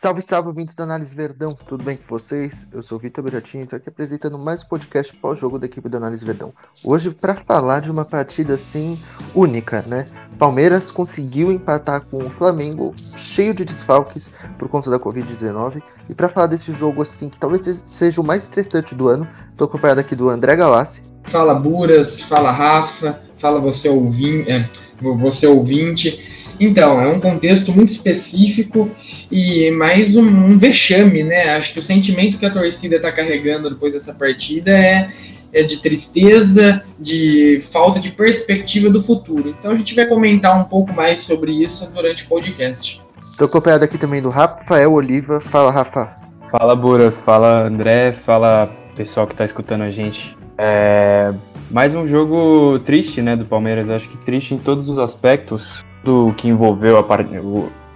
Salve, salve, ouvintes da Análise Verdão, tudo bem com vocês? Eu sou o Vitor Beratinho e estou aqui apresentando mais um podcast pós-jogo da equipe da Análise Verdão. Hoje, para falar de uma partida assim única, né? Palmeiras conseguiu empatar com o Flamengo, cheio de desfalques por conta da Covid-19. E para falar desse jogo assim, que talvez seja o mais estressante do ano, estou acompanhado aqui do André Galassi. Fala Buras, fala Rafa, fala você, é, você ouvinte. Então, é um contexto muito específico e mais um, um vexame, né? Acho que o sentimento que a torcida está carregando depois dessa partida é, é de tristeza, de falta de perspectiva do futuro. Então a gente vai comentar um pouco mais sobre isso durante o podcast. Estou acompanhado aqui também do Rafael Oliva. Fala, Rafa. Fala, Buras. Fala, André. Fala, pessoal que está escutando a gente. É... Mais um jogo triste, né, do Palmeiras. Acho que triste em todos os aspectos do que envolveu a part...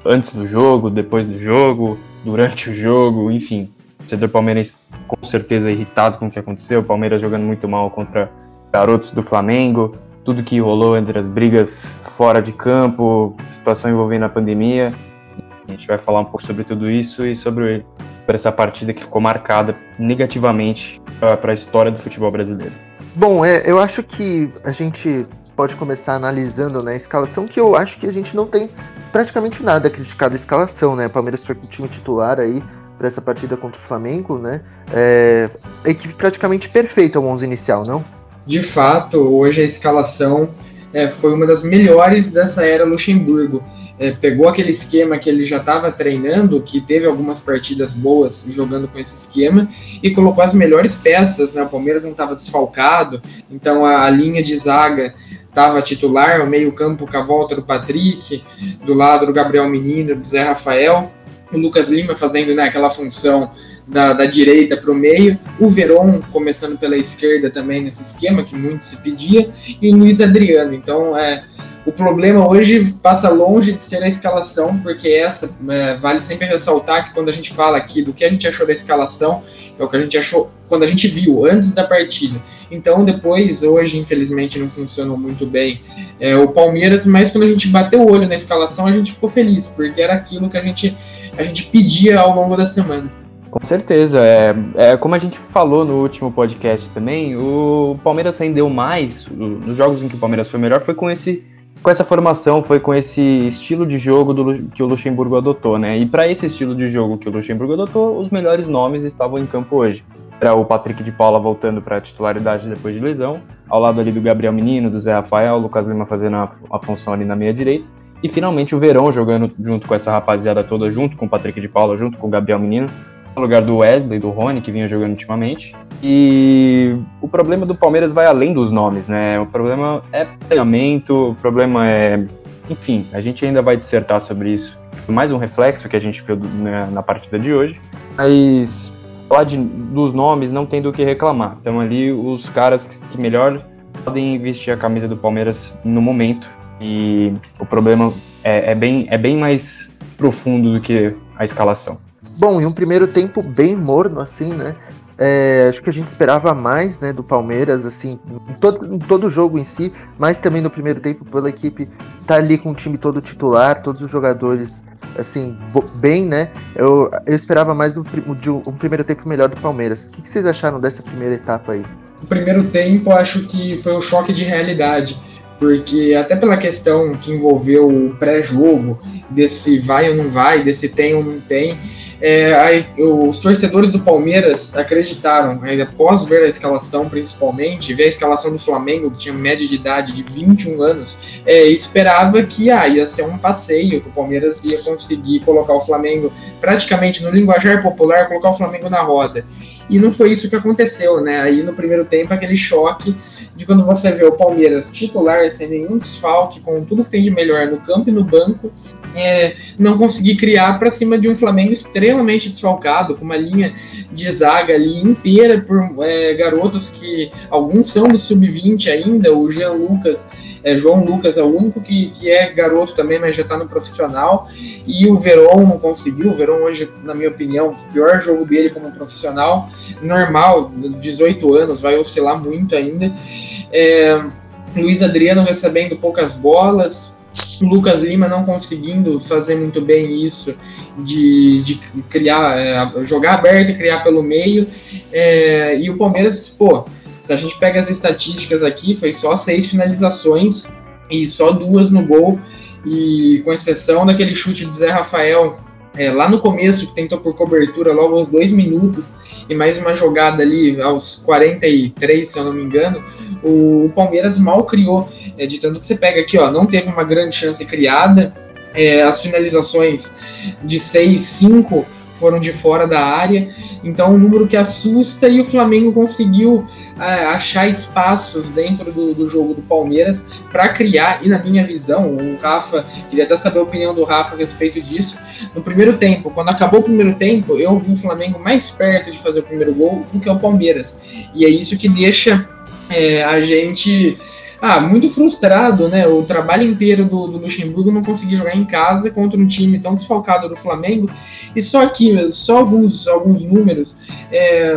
antes do jogo, depois do jogo, durante o jogo, enfim. O torcedor palmeirense com certeza irritado com o que aconteceu, o Palmeiras jogando muito mal contra garotos do Flamengo, tudo que rolou entre as brigas fora de campo, situação envolvendo a pandemia. A gente vai falar um pouco sobre tudo isso e sobre, sobre essa partida que ficou marcada negativamente para a história do futebol brasileiro. Bom, é, eu acho que a gente pode começar analisando né, a escalação, que eu acho que a gente não tem praticamente nada a criticar da escalação, né? Palmeiras foi com o time titular aí para essa partida contra o Flamengo, né? É, a equipe praticamente perfeita o 11 inicial, não? De fato, hoje a escalação é, foi uma das melhores dessa era Luxemburgo. É, pegou aquele esquema que ele já estava treinando, que teve algumas partidas boas jogando com esse esquema, e colocou as melhores peças. Né? O Palmeiras não estava desfalcado, então a, a linha de zaga estava titular, o meio-campo com a volta do Patrick, do lado do Gabriel Menino, do Zé Rafael, o Lucas Lima fazendo né, aquela função da, da direita para o meio, o Veron começando pela esquerda também nesse esquema que muito se pedia, e o Luiz Adriano. Então, é, o problema hoje passa longe de ser a escalação, porque essa é, vale sempre ressaltar que quando a gente fala aqui do que a gente achou da escalação, é o que a gente achou quando a gente viu antes da partida. Então depois, hoje infelizmente não funcionou muito bem é, o Palmeiras, mas quando a gente bateu o olho na escalação a gente ficou feliz, porque era aquilo que a gente, a gente pedia ao longo da semana. Com certeza. É, é, como a gente falou no último podcast também, o Palmeiras rendeu mais, nos jogos em que o Palmeiras foi melhor, foi com esse com essa formação, foi com esse estilo de jogo do, que o Luxemburgo adotou, né? E para esse estilo de jogo que o Luxemburgo adotou, os melhores nomes estavam em campo hoje. Era o Patrick de Paula voltando para a titularidade depois de lesão, ao lado ali do Gabriel Menino, do Zé Rafael, o Lucas Lima fazendo a, a função ali na meia direita, e finalmente o Verão jogando junto com essa rapaziada toda, junto com o Patrick de Paula, junto com o Gabriel Menino, no lugar do Wesley, do Rony, que vinha jogando ultimamente. E o problema do Palmeiras vai além dos nomes, né? O problema é treinamento, o problema é. Enfim, a gente ainda vai dissertar sobre isso. Foi mais um reflexo que a gente viu na, na partida de hoje. Mas falar de, dos nomes não tem do que reclamar. Então ali os caras que melhor podem vestir a camisa do Palmeiras no momento. E o problema é, é bem, é bem mais profundo do que a escalação. Bom, e um primeiro tempo bem morno, assim, né? É, acho que a gente esperava mais né, do Palmeiras, assim, em todo, em todo o jogo em si, mas também no primeiro tempo pela equipe tá ali com o time todo titular, todos os jogadores assim, bem, né? Eu, eu esperava mais um, um, um primeiro tempo melhor do Palmeiras. O que, que vocês acharam dessa primeira etapa aí? O primeiro tempo acho que foi um choque de realidade porque até pela questão que envolveu o pré-jogo, desse vai ou não vai, desse tem ou não tem, é, aí, os torcedores do Palmeiras acreditaram, né, após ver a escalação principalmente, ver a escalação do Flamengo, que tinha média de idade de 21 anos, é, esperava que ah, ia ser um passeio, que o Palmeiras ia conseguir colocar o Flamengo, praticamente no linguajar popular, colocar o Flamengo na roda. E não foi isso que aconteceu, né? Aí no primeiro tempo, aquele choque de quando você vê o Palmeiras titular, sem nenhum desfalque, com tudo que tem de melhor no campo e no banco, é, não conseguir criar para cima de um Flamengo extremamente desfalcado, com uma linha de zaga ali inteira por é, garotos que alguns são do sub-20 ainda, o Jean Lucas é, João Lucas é o único que, que é garoto também, mas já está no profissional. E o Verón não conseguiu. O Verón hoje, na minha opinião, o pior jogo dele como profissional. Normal, 18 anos, vai oscilar muito ainda. É, Luiz Adriano recebendo poucas bolas. Lucas Lima não conseguindo fazer muito bem isso, de, de criar, é, jogar aberto e criar pelo meio. É, e o Palmeiras, pô, se a gente pega as estatísticas aqui, foi só seis finalizações e só duas no gol. E com exceção daquele chute do Zé Rafael é, lá no começo, que tentou por cobertura logo aos dois minutos, e mais uma jogada ali aos 43, se eu não me engano, o, o Palmeiras mal criou. É, de tanto que você pega aqui, ó, não teve uma grande chance criada, é, as finalizações de 6, 5 foram de fora da área, então um número que assusta e o Flamengo conseguiu achar espaços dentro do, do jogo do Palmeiras para criar, e na minha visão, o Rafa, queria até saber a opinião do Rafa a respeito disso. No primeiro tempo, quando acabou o primeiro tempo, eu vi o Flamengo mais perto de fazer o primeiro gol do que o Palmeiras, e é isso que deixa é, a gente ah, muito frustrado, né? O trabalho inteiro do, do, Luxemburgo não conseguir jogar em casa contra um time tão desfalcado do Flamengo. E só aqui, só alguns, alguns números. É,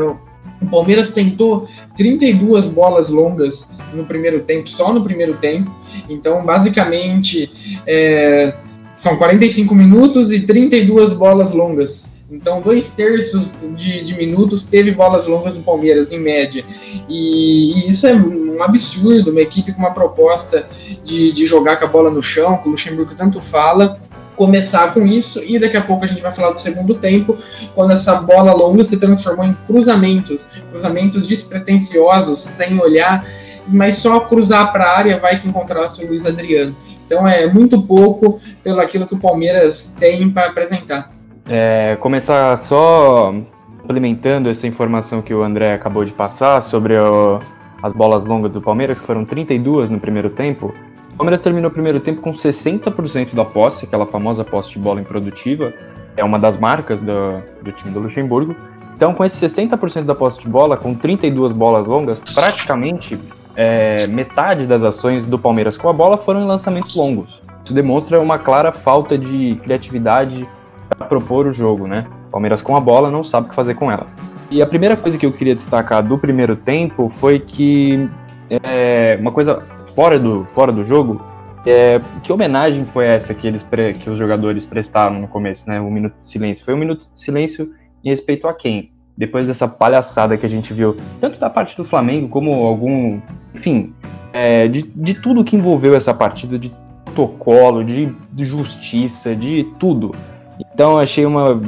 o Palmeiras tentou 32 bolas longas no primeiro tempo, só no primeiro tempo. Então, basicamente, é, são 45 minutos e 32 bolas longas. Então, dois terços de, de, minutos teve bolas longas no Palmeiras, em média. E, e, isso é um absurdo, uma equipe com uma proposta de, de jogar com a bola no chão, que o Luxemburgo tanto fala, começar com isso e daqui a pouco a gente vai falar do segundo tempo, quando essa bola longa se transformou em cruzamentos, cruzamentos despretensiosos, sem olhar, mas só cruzar para a área vai que encontrasse o Luiz Adriano. Então é muito pouco pelo aquilo que o Palmeiras tem para apresentar. É, começar só complementando essa informação que o André acabou de passar sobre o, as bolas longas do Palmeiras, que foram 32 no primeiro tempo. Palmeiras terminou o primeiro tempo com 60% da posse, aquela famosa posse de bola improdutiva, é uma das marcas do, do time do Luxemburgo. Então, com esse 60% da posse de bola, com 32 bolas longas, praticamente é, metade das ações do Palmeiras com a bola foram em lançamentos longos. Isso demonstra uma clara falta de criatividade para propor o jogo, né? Palmeiras com a bola não sabe o que fazer com ela. E a primeira coisa que eu queria destacar do primeiro tempo foi que é, uma coisa fora do, fora do jogo, é, que homenagem foi essa que, eles que os jogadores prestaram no começo, né? Um minuto de silêncio. Foi um minuto de silêncio em respeito a quem? Depois dessa palhaçada que a gente viu, tanto da parte do Flamengo como algum. Enfim, é, de, de tudo que envolveu essa partida, de protocolo, de, de justiça, de tudo. Então achei uma.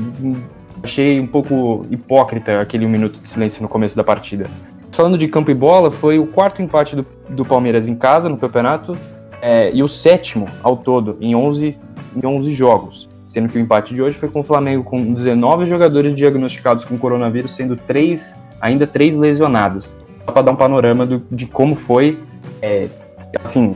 Achei um pouco hipócrita aquele minuto de silêncio no começo da partida. Falando de campo e bola, foi o quarto empate do, do Palmeiras em casa no campeonato é, e o sétimo ao todo em 11, em 11 jogos. Sendo que o empate de hoje foi com o Flamengo com 19 jogadores diagnosticados com coronavírus, sendo três, ainda três lesionados. Só para dar um panorama do, de como foi, é, assim,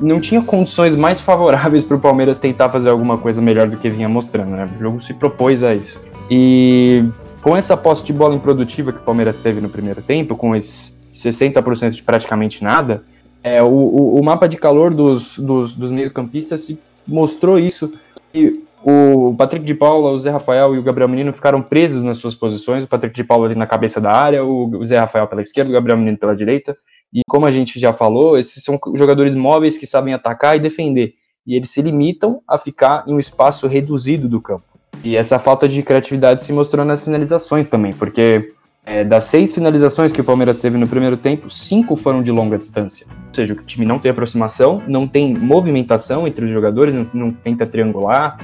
não tinha condições mais favoráveis para o Palmeiras tentar fazer alguma coisa melhor do que vinha mostrando. Né? O jogo se propôs a isso. E com essa posse de bola improdutiva que o Palmeiras teve no primeiro tempo, com esses 60% de praticamente nada, é, o, o, o, mapa de calor dos, dos, dos meio-campistas mostrou isso. E o Patrick de Paula, o Zé Rafael e o Gabriel Menino ficaram presos nas suas posições. O Patrick de Paula ali na cabeça da área, o Zé Rafael pela esquerda, o Gabriel Menino pela direita. E como a gente já falou, esses são jogadores móveis que sabem atacar e defender. E eles se limitam a ficar em um espaço reduzido do campo. E essa falta de criatividade se mostrou nas finalizações também, porque é, das seis finalizações que o Palmeiras teve no primeiro tempo, cinco foram de longa distância. Ou seja, o time não tem aproximação, não tem movimentação entre os jogadores, não, não tenta triangular,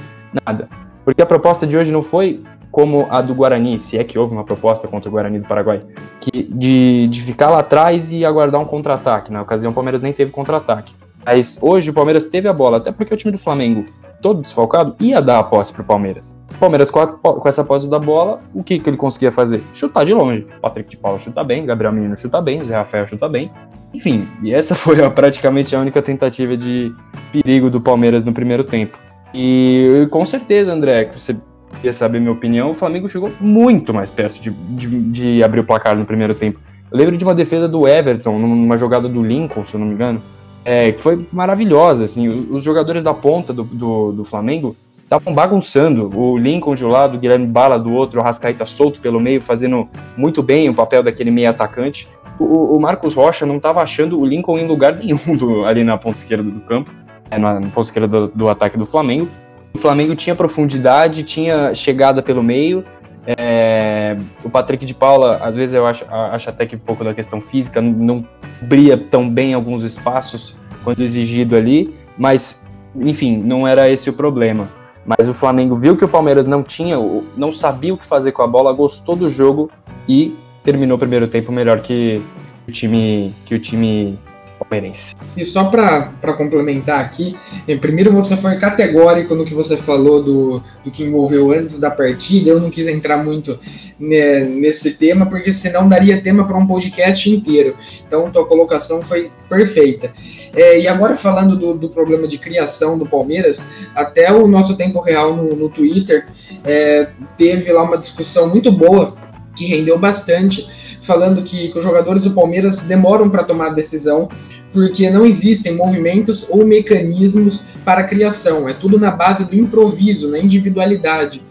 nada. Porque a proposta de hoje não foi como a do Guarani, se é que houve uma proposta contra o Guarani do Paraguai, que, de, de ficar lá atrás e aguardar um contra-ataque. Na ocasião, o Palmeiras nem teve contra-ataque. Mas hoje o Palmeiras teve a bola, até porque o time do Flamengo todo desfalcado, ia dar a posse pro Palmeiras. O Palmeiras, com, a, com essa posse da bola, o que, que ele conseguia fazer? Chutar de longe. Patrick de Paula chuta bem, Gabriel Menino chuta bem, Zé Rafael chuta bem. Enfim, e essa foi praticamente a única tentativa de perigo do Palmeiras no primeiro tempo. E com certeza, André, que você quer saber minha opinião, o Flamengo chegou muito mais perto de, de, de abrir o placar no primeiro tempo. Eu lembro de uma defesa do Everton, numa jogada do Lincoln, se eu não me engano, é, que foi maravilhosa. Assim, os jogadores da ponta do, do, do Flamengo estavam bagunçando. O Lincoln de um lado, o Guilherme Bala do outro, o Rascaíta solto pelo meio, fazendo muito bem o papel daquele meio atacante. O, o Marcos Rocha não estava achando o Lincoln em lugar nenhum do, ali na ponta esquerda do campo. é, na ponta esquerda do, do, ataque do Flamengo. O Flamengo tinha profundidade, tinha chegada pelo meio. É, o Patrick de Paula, às vezes eu acho, acho até que um pouco da questão física, não brilha tão bem alguns espaços quando exigido ali, mas enfim, não era esse o problema. Mas o Flamengo viu que o Palmeiras não tinha, não sabia o que fazer com a bola, gostou do jogo e terminou o primeiro tempo melhor que o time que o time palmeirense. E só para complementar aqui, eh, primeiro você foi categórico no que você falou do, do que envolveu antes da partida. Eu não quis entrar muito né, nesse tema, porque senão daria tema para um podcast inteiro. Então, tua colocação foi perfeita. É, e agora, falando do, do, problema de criação do Palmeiras, até o nosso tempo real no, no Twitter é, teve lá uma discussão muito boa que rendeu bastante falando que, que os jogadores do Palmeiras demoram para tomar decisão porque não existem movimentos ou mecanismos para criação. É tudo na base do improviso, na individualidade.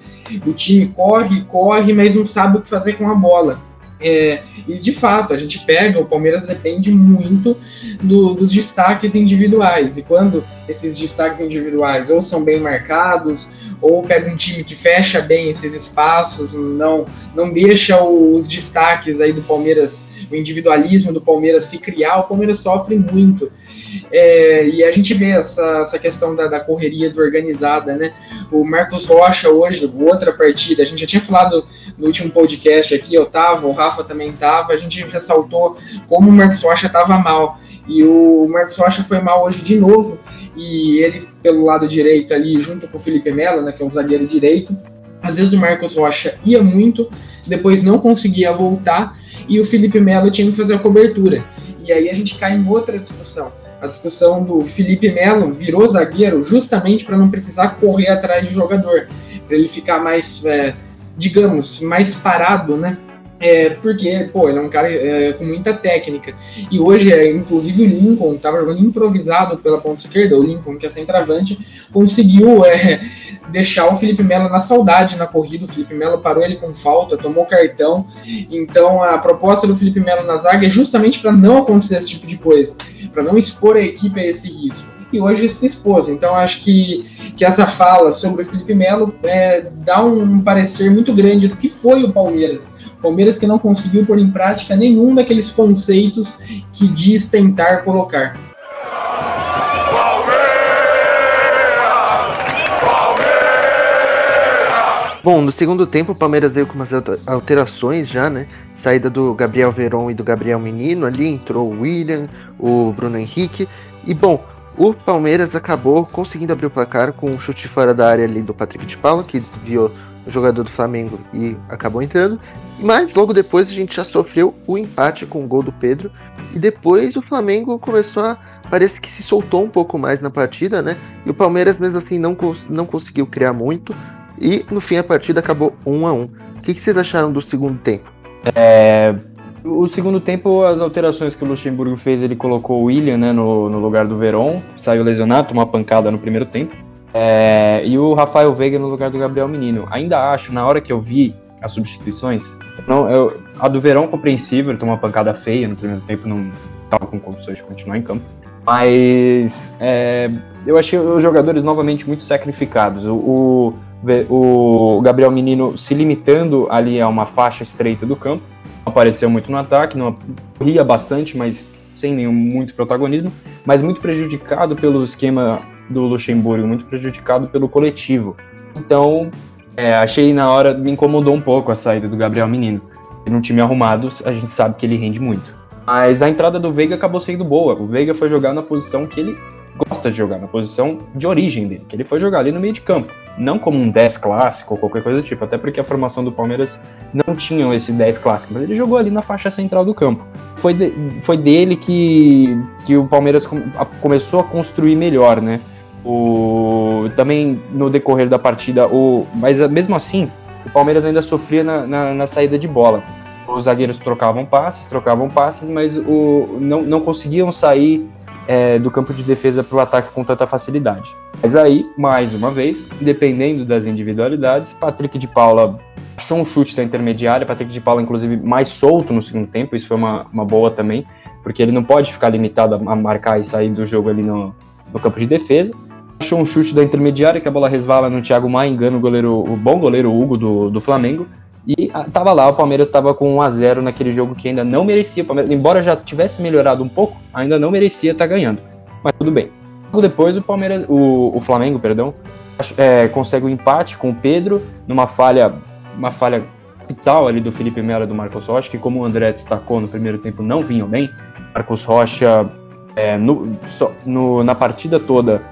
O time corre, corre, mas não sabe o que fazer com a bola. É, e de fato, a gente pega, o Palmeiras depende muito do, dos destaques individuais. E quando esses destaques individuais ou são bem marcados, ou pega um time que fecha bem esses espaços, não, não deixa os destaques aí do Palmeiras, o individualismo do Palmeiras se criar, o Palmeiras sofre muito. É, e a gente vê essa, essa questão da, da, correria desorganizada, né? O Marcos Rocha hoje, outra partida, a gente já tinha falado no último podcast aqui, eu tava, o Rafa também tava, a gente ressaltou como o Marcos Rocha tava mal. E o Marcos Rocha foi mal hoje de novo, e ele pelo lado direito ali, junto com o Felipe Melo, né, que é um zagueiro direito. Às vezes o Marcos Rocha ia muito, depois não conseguia voltar, e o Felipe Melo tinha que fazer a cobertura. E aí a gente cai em outra discussão a discussão do Felipe Melo virou zagueiro justamente para não precisar correr atrás de jogador, para ele ficar mais, é, digamos, mais parado, né? É, porque, pô, ele é um cara é, com muita técnica. E hoje, é, inclusive, o Lincoln estava jogando improvisado pela ponta esquerda. O Lincoln, que é centroavante, conseguiu é, deixar o Felipe Melo na saudade na corrida. O Felipe Melo parou ele com falta, tomou cartão. Então, a proposta do Felipe Melo na zaga é justamente para não acontecer esse tipo de coisa, para não expor a equipe a esse risco e hoje se expôs. Então acho que, que essa fala sobre o Felipe Melo é, dá um parecer muito grande do que foi o Palmeiras. Palmeiras que não conseguiu pôr em prática nenhum daqueles conceitos que diz tentar colocar. Bom, no segundo tempo o Palmeiras veio com umas alterações já, né? Saída do Gabriel Veron e do Gabriel Menino ali, entrou o William, o Bruno Henrique. E bom, o Palmeiras acabou conseguindo abrir o placar com um chute fora da área ali do Patrick de Paula, que desviou jogador do Flamengo e acabou entrando. Mas logo depois a gente já sofreu o empate com o gol do Pedro. E depois o Flamengo começou a. Parece que se soltou um pouco mais na partida, né? E o Palmeiras, mesmo assim, não, não conseguiu criar muito. E no fim a partida acabou 1 a 1 O que, que vocês acharam do segundo tempo? É, o segundo tempo, as alterações que o Luxemburgo fez, ele colocou o William né, no, no lugar do Veron, saiu lesionado, tomou uma pancada no primeiro tempo. É, e o Rafael Veiga no lugar do Gabriel Menino. Ainda acho, na hora que eu vi as substituições, não, eu, a do Verão compreensível, tomou uma pancada feia no primeiro tempo, não estava com condições de continuar em campo. Mas é, eu achei os jogadores novamente muito sacrificados. O, o, o, Gabriel Menino se limitando ali a uma faixa estreita do campo, apareceu muito no ataque, não corria bastante, mas sem nenhum muito protagonismo, mas muito prejudicado pelo esquema do Luxemburgo, muito prejudicado pelo coletivo. Então, é, achei na hora, me incomodou um pouco a saída do Gabriel Menino. Num time arrumado, a gente sabe que ele rende muito. Mas a entrada do Veiga acabou sendo boa. O Veiga foi jogar na posição que ele gosta de jogar, na posição de origem dele, que ele foi jogar ali no meio de campo. Não como um 10 clássico ou qualquer coisa do tipo, até porque a formação do Palmeiras não tinha esse 10 clássico, mas ele jogou ali na faixa central do campo. Foi, de, foi dele que, que o Palmeiras a, começou a construir melhor, né? O, também no decorrer da partida, o, mas mesmo assim, o Palmeiras ainda sofria na, na, na saída de bola. Os zagueiros trocavam passes, trocavam passes, mas o, não, não conseguiam sair é, do campo de defesa para o ataque com tanta facilidade. Mas aí, mais uma vez, dependendo das individualidades, Patrick de Paula achou um chute da intermediária, Patrick de Paula, inclusive, mais solto no segundo tempo, isso foi uma, uma boa também, porque ele não pode ficar limitado a marcar e sair do jogo ali no, no campo de defesa. Achou um chute da intermediária que a bola resvala no Thiago Maia, engana o goleiro, o bom goleiro Hugo do, do Flamengo. E a, tava lá, o Palmeiras estava com 1 a 0 naquele jogo que ainda não merecia. embora já tivesse melhorado um pouco, ainda não merecia estar tá ganhando. Mas tudo bem. Logo depois o Palmeiras, o, o Flamengo, perdão, é, consegue o um empate com o Pedro numa falha, uma falha capital ali do Felipe Melo e do Marcos Rocha, que como o André destacou no primeiro tempo não vinham bem. Marcos Rocha é, no, no, na partida toda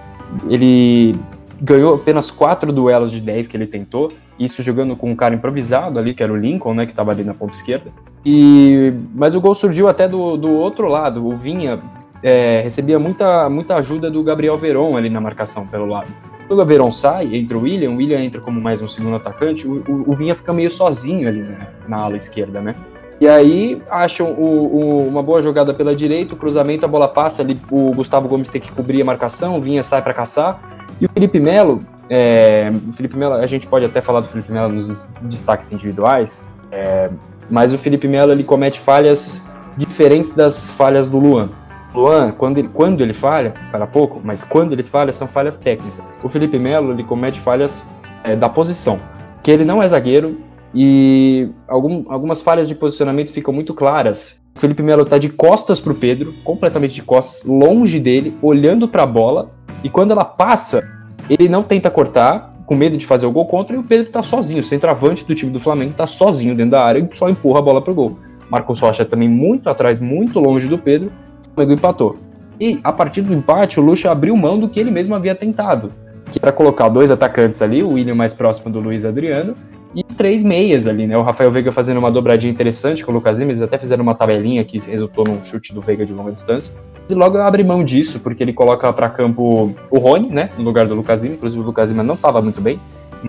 ele ganhou apenas quatro duelos de 10 que ele tentou, isso jogando com um cara improvisado ali, que era o Lincoln, né, que estava ali na ponta esquerda. E mas o gol surgiu até do, do outro lado, o Vinha é, recebia muita, muita ajuda do Gabriel Veron ali na marcação pelo lado. Quando o Veron sai, entra o William, o William entra como mais um segundo atacante, o, o, o Vinha fica meio sozinho ali né, na ala esquerda, né? E aí acham o, o, uma boa jogada pela direita, o cruzamento, a bola passa ali, o Gustavo Gomes tem que cobrir a marcação, Vinha sai para caçar. E o Felipe Melo, é, o Felipe Melo, a gente pode até falar do Felipe Melo nos destaques individuais, é, mas o Felipe Melo ele comete falhas diferentes das falhas do Luan. Luan, quando ele, quando ele falha, para pouco, mas quando ele falha, são falhas técnicas. O Felipe Melo, ele comete falhas é, da posição, que ele não é zagueiro e algum, algumas falhas de posicionamento ficam muito claras. O Felipe Melo está de costas para o Pedro, completamente de costas, longe dele, olhando para a bola, e quando ela passa, ele não tenta cortar, com medo de fazer o gol contra, e o Pedro está sozinho, o centroavante do time do Flamengo está sozinho dentro da área e só empurra a bola para o gol. Marcos Rocha também muito atrás, muito longe do Pedro, Flamengo empatou. E a partir do empate, o Lucha abriu mão do que ele mesmo havia tentado, que era colocar dois atacantes ali, o William mais próximo do Luiz Adriano, e três meias ali, né? O Rafael Veiga fazendo uma dobradinha interessante com o Lucas Lima, eles até fizeram uma tabelinha que resultou num chute do Veiga de longa distância. E logo abre mão disso, porque ele coloca para campo o Rony, né? No lugar do Lucas Lima, inclusive o Lucas Lima não estava muito bem,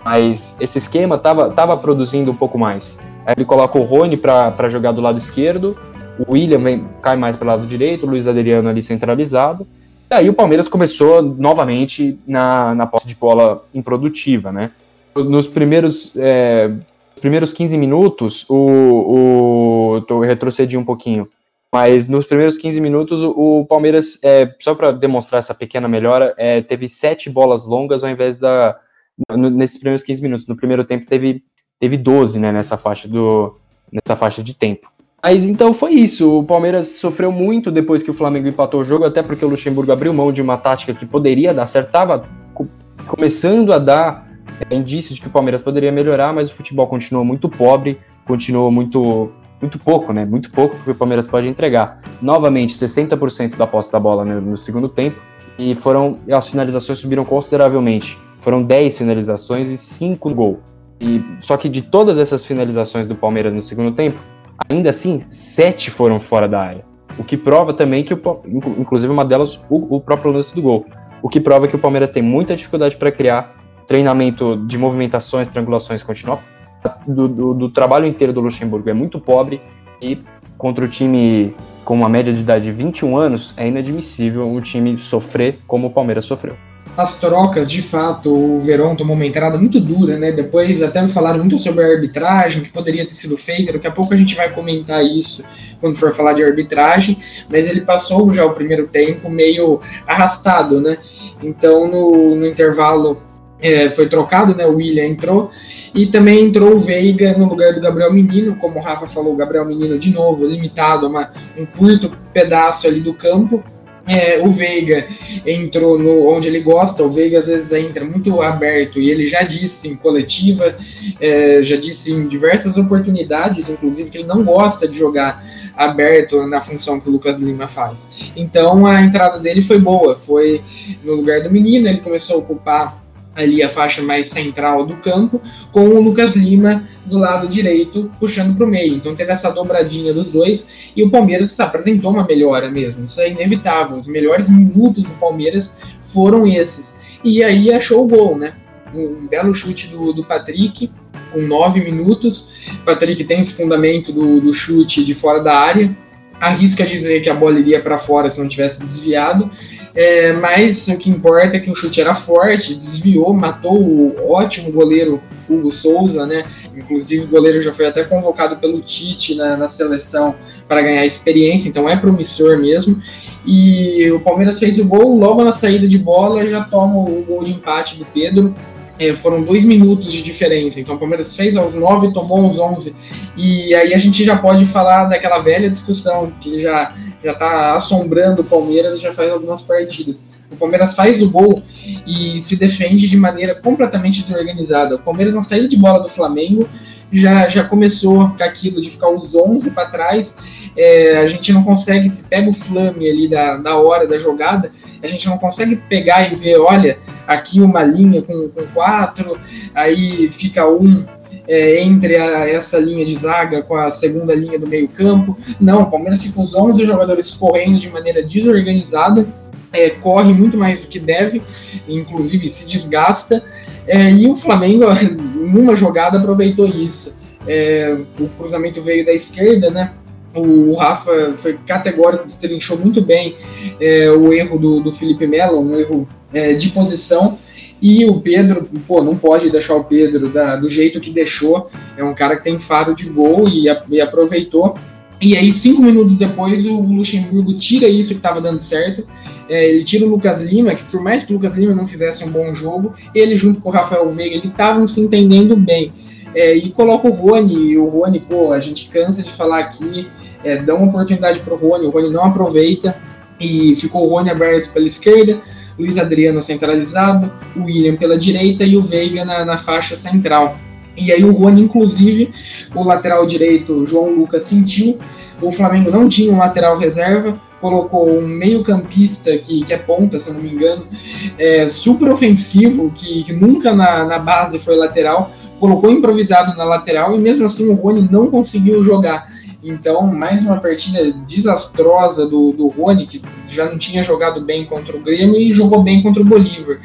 mas esse esquema tava, tava produzindo um pouco mais. Aí ele coloca o Rony para jogar do lado esquerdo, o William vem, cai mais para o lado direito, o Luiz Adriano ali centralizado. E aí o Palmeiras começou novamente na, na posse de bola improdutiva, né? Nos primeiros, é, primeiros 15 minutos, o, o, retrocedi um pouquinho, mas nos primeiros 15 minutos o, o Palmeiras, é, só para demonstrar essa pequena melhora, é, teve sete bolas longas ao invés da. nesses primeiros 15 minutos. No primeiro tempo teve, teve 12 né, nessa, faixa do, nessa faixa de tempo. Mas então foi isso. O Palmeiras sofreu muito depois que o Flamengo empatou o jogo, até porque o Luxemburgo abriu mão de uma tática que poderia dar certo, estava começando a dar é, indícios de que o Palmeiras poderia melhorar, mas o futebol continuou muito pobre, continuou muito muito pouco, né? Muito pouco que o Palmeiras pode entregar. Novamente, 60% da posse da bola né, no segundo tempo e foram as finalizações subiram consideravelmente. Foram 10 finalizações e 5 no gol. E só que de todas essas finalizações do Palmeiras no segundo tempo, Ainda assim, sete foram fora da área. O que prova também que, o, inclusive uma delas, o, o próprio lance do gol. O que prova que o Palmeiras tem muita dificuldade para criar treinamento de movimentações, triangulações continua. Do, do, do, trabalho inteiro do Luxemburgo é muito pobre e contra o time com uma média de idade de 21 anos é inadmissível um time sofrer como o Palmeiras sofreu as trocas, de fato, o Verón tomou uma entrada muito dura, né? Depois até falaram muito sobre a arbitragem, que poderia ter sido feita. Daqui a pouco a gente vai comentar isso quando for falar de arbitragem, mas ele passou já o primeiro tempo meio arrastado, né? Então no, no intervalo é, foi trocado, né? O William entrou. E também entrou o Veiga no lugar do Gabriel Menino, como o Rafa falou, o Gabriel Menino de novo limitado a um curto pedaço ali do campo. É, o Veiga entrou no onde ele gosta, o Veiga às vezes entra muito aberto. E ele já disse em coletiva, é, já disse em diversas oportunidades, inclusive, que ele não gosta de jogar aberto na função que o Lucas Lima faz. Então a entrada dele foi boa, foi no lugar do menino, ele começou a ocupar ali a faixa mais central do campo, com o Lucas Lima do lado direito puxando para o meio. Então teve essa dobradinha dos dois e o Palmeiras apresentou uma melhora mesmo. Isso é inevitável. Os melhores minutos do Palmeiras foram esses. E aí achou o gol, né? Um belo chute do, do Patrick, com nove minutos. Patrick tem esse fundamento do, do chute de fora da área. Arrisca dizer que a bola iria para fora se não tivesse desviado. É, mas o que importa é que o chute era forte, desviou, matou o ótimo goleiro Hugo Souza, né? Inclusive o goleiro já foi até convocado pelo Tite na, na seleção para ganhar experiência, então é promissor mesmo. E o Palmeiras fez o gol, logo na saída de bola já toma o gol de empate do Pedro. É, foram dois minutos de diferença. Então o Palmeiras fez aos nove, tomou aos onze. E aí a gente já pode falar daquela velha discussão que já já está assombrando o Palmeiras já faz algumas partidas. O Palmeiras faz o gol e se defende de maneira completamente desorganizada. O Palmeiras na saída de bola do Flamengo já, já começou com aquilo de ficar os 11 para trás. É, a gente não consegue, se pega o flame ali da, da hora da jogada, a gente não consegue pegar e ver, olha, aqui uma linha com, com quatro, aí fica um é, entre a, essa linha de zaga com a segunda linha do meio campo. Não, o Palmeiras fica os 11 jogadores correndo de maneira desorganizada, é, corre muito mais do que deve, inclusive se desgasta, é, e o Flamengo, numa jogada, aproveitou isso. É, o cruzamento veio da esquerda, né? O Rafa foi categórico, destrinchou muito bem é, o erro do, do Felipe Melo, um erro é, de posição, e o Pedro, pô, não pode deixar o Pedro da, do jeito que deixou. É um cara que tem faro de gol e, e aproveitou. E aí, cinco minutos depois, o Luxemburgo tira isso que estava dando certo. É, ele tira o Lucas Lima, que por mais que o Lucas Lima não fizesse um bom jogo, ele junto com o Rafael Veiga, ele estavam se entendendo bem. É, e coloca o Rony, e o Rony, pô, a gente cansa de falar aqui, é, dá uma oportunidade para o Rony, o Rony não aproveita, e ficou o Rony aberto pela esquerda, Luiz Adriano centralizado, o William pela direita e o Veiga na, na faixa central. E aí o Rony, inclusive, o lateral direito, João Lucas, sentiu. O Flamengo não tinha um lateral reserva, colocou um meio-campista que, que é ponta, se eu não me engano, é, super ofensivo, que, que nunca na, na base foi lateral, colocou improvisado na lateral e mesmo assim o Rony não conseguiu jogar. Então, mais uma partida desastrosa do, do Rony, que já não tinha jogado bem contra o Grêmio e jogou bem contra o Bolívar.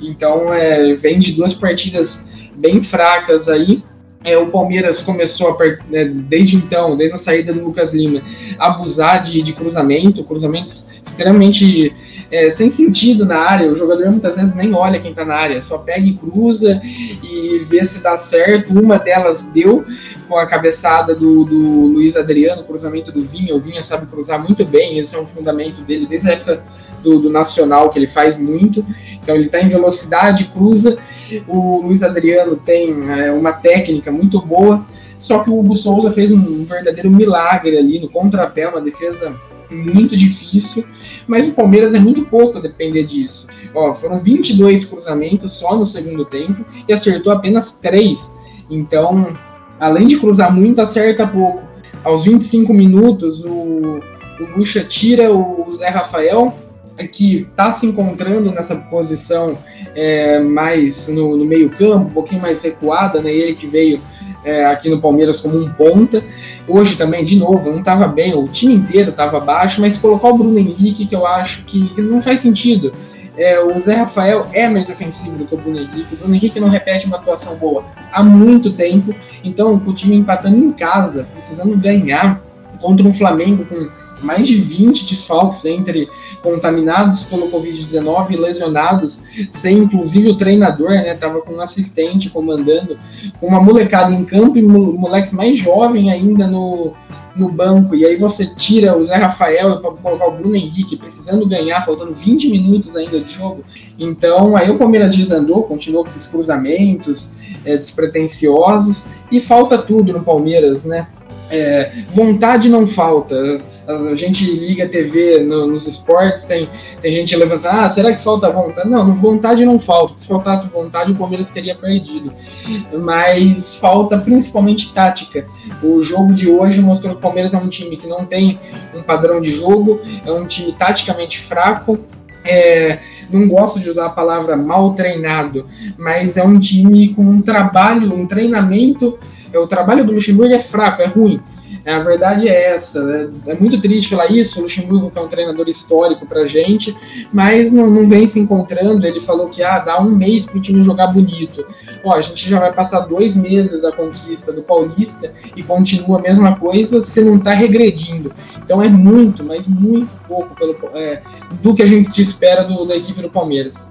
Então, é, vem de duas partidas bem fracas aí. É, o Palmeiras começou, a, né, desde então, desde a saída do Lucas Lima, a abusar de, de cruzamento, cruzamentos extremamente é, sem sentido na área. O jogador muitas vezes nem olha quem está na área, só pega e cruza e vê se dá certo. Uma delas deu com a cabeçada do, do Luiz Adriano, cruzamento do Vinha. O Vinha sabe cruzar muito bem, esse é um fundamento dele desde a época do, do Nacional, que ele faz muito. Então ele está em velocidade, cruza. O Luiz Adriano tem é, uma técnica muito boa. Só que o Hugo Souza fez um verdadeiro milagre ali no contrapé, uma defesa muito difícil, mas o Palmeiras é muito pouco a depender disso. Ó, foram 22 cruzamentos só no segundo tempo e acertou apenas 3. Então, além de cruzar muito, acerta pouco. Aos 25 minutos, o, o Lucha tira o Zé Rafael, que está se encontrando nessa posição é, mais no, no meio campo, um pouquinho mais recuada, né? Ele que veio é, aqui no Palmeiras como um ponta. Hoje também, de novo, não estava bem, o time inteiro estava baixo, mas colocar o Bruno Henrique, que eu acho que, não faz sentido. É, o Zé Rafael é mais ofensivo do que o Bruno Henrique. O Bruno Henrique não repete uma atuação boa há muito tempo. Então, o time empatando em casa, precisando ganhar contra um Flamengo com mais de 20 desfalques entre contaminados pelo Covid-19 e lesionados, sem inclusive o treinador, né? Tava com um assistente comandando, com uma molecada em campo e moleques mais jovem ainda no, no banco. E aí você tira o Zé Rafael para colocar o Bruno Henrique, precisando ganhar, faltando 20 minutos ainda de jogo. Então aí o Palmeiras desandou, continuou com esses cruzamentos é, despretensiosos e falta tudo no Palmeiras, né? É, vontade não falta. A gente liga a TV no, nos esportes, tem, tem gente levantando, ah, será que falta vontade? Não, vontade não falta. Se faltasse vontade, o Palmeiras teria perdido. Mas falta principalmente tática. O jogo de hoje mostrou que o Palmeiras é um time que não tem um padrão de jogo, é um time taticamente fraco. É, não gosto de usar a palavra mal treinado, mas é um time com um trabalho, um treinamento. É, o trabalho do Luxemburgo é fraco, é ruim. É, a verdade é essa. Né? É muito triste falar isso. O Luxemburgo, que é um treinador histórico pra gente, mas não, não vem se encontrando. Ele falou que ah, dá um mês pro time jogar bonito. Ó, a gente já vai passar dois meses da conquista do Paulista e continua a mesma coisa se não tá regredindo. Então é muito, mas muito pouco pelo, é, do que a gente se espera do, da equipe do Palmeiras.